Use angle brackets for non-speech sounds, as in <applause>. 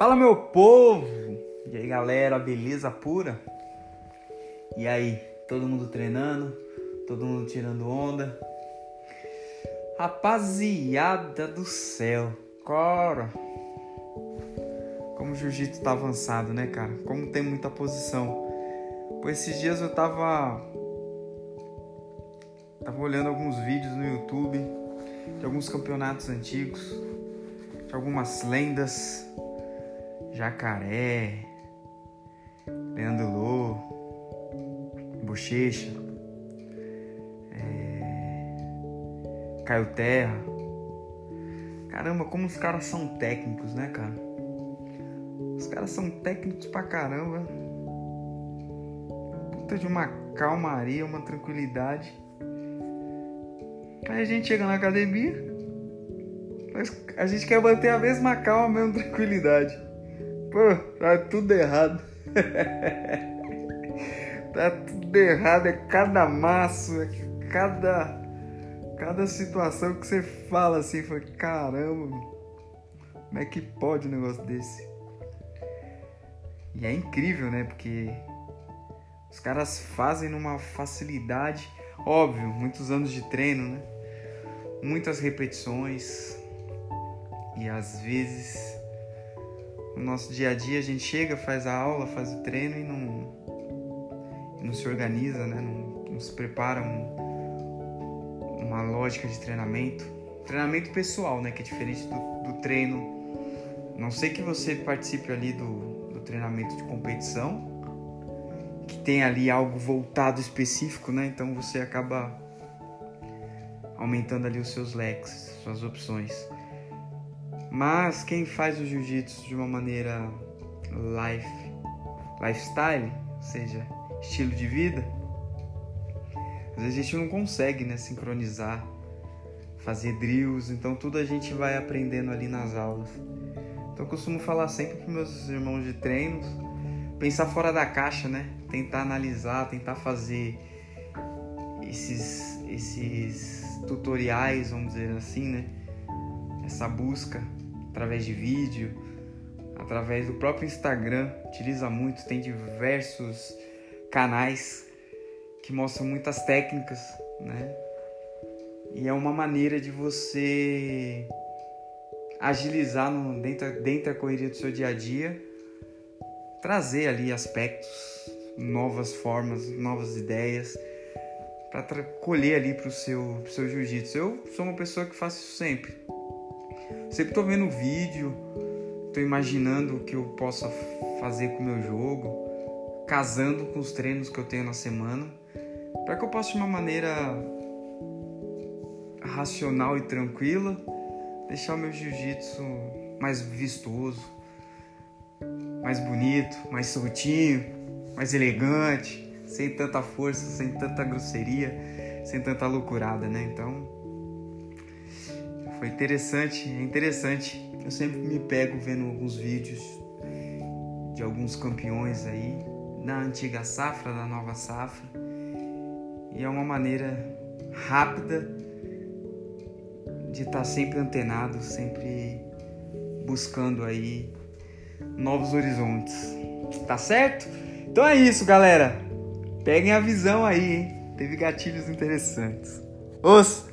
Fala meu povo! E aí galera, beleza pura? E aí, todo mundo treinando? Todo mundo tirando onda? Rapaziada do céu, cara! Como o jiu-jitsu tá avançado, né, cara? Como tem muita posição. Por esses dias eu tava. Tava olhando alguns vídeos no YouTube de alguns campeonatos antigos, de algumas lendas. Jacaré, Leandro Lô, Bochecha, é... Caio Terra. Caramba, como os caras são técnicos, né, cara? Os caras são técnicos pra caramba. Puta de uma calmaria, uma tranquilidade. Aí a gente chega na academia, mas a gente quer manter a mesma calma, a mesma tranquilidade. Pô, tá tudo errado. <laughs> tá tudo errado, é cada maço, é cada cada situação que você fala assim, foi caramba, como é que pode um negócio desse? E é incrível, né? Porque os caras fazem numa facilidade, óbvio, muitos anos de treino, né? Muitas repetições e às vezes no nosso dia a dia a gente chega, faz a aula, faz o treino e não, não se organiza, né? Não, não se prepara um, uma lógica de treinamento. Treinamento pessoal, né? Que é diferente do, do treino. Não sei que você participe ali do, do treinamento de competição, que tem ali algo voltado específico, né? Então você acaba aumentando ali os seus leques, suas opções. Mas quem faz o jiu-jitsu de uma maneira life, lifestyle, ou seja, estilo de vida, às vezes a gente não consegue né, sincronizar, fazer drills, então tudo a gente vai aprendendo ali nas aulas. Então eu costumo falar sempre para meus irmãos de treinos, pensar fora da caixa, né? Tentar analisar, tentar fazer esses, esses tutoriais, vamos dizer assim, né? Essa busca através de vídeo, através do próprio Instagram, utiliza muito, tem diversos canais que mostram muitas técnicas, né? E é uma maneira de você agilizar no, dentro, dentro da correria do seu dia a dia, trazer ali aspectos, novas formas, novas ideias para colher ali para o seu, seu jiu-jitsu. Eu sou uma pessoa que faço isso sempre. Sempre tô vendo vídeo, tô imaginando o que eu possa fazer com o meu jogo, casando com os treinos que eu tenho na semana, para que eu possa de uma maneira racional e tranquila deixar o meu jiu-jitsu mais vistoso, mais bonito, mais soltinho, mais elegante, sem tanta força, sem tanta grosseria, sem tanta loucurada, né? Então, foi interessante, é interessante. Eu sempre me pego vendo alguns vídeos de alguns campeões aí, da antiga safra, da nova safra. E é uma maneira rápida de estar tá sempre antenado, sempre buscando aí novos horizontes. Tá certo? Então é isso, galera. Peguem a visão aí, hein? Teve gatilhos interessantes. Os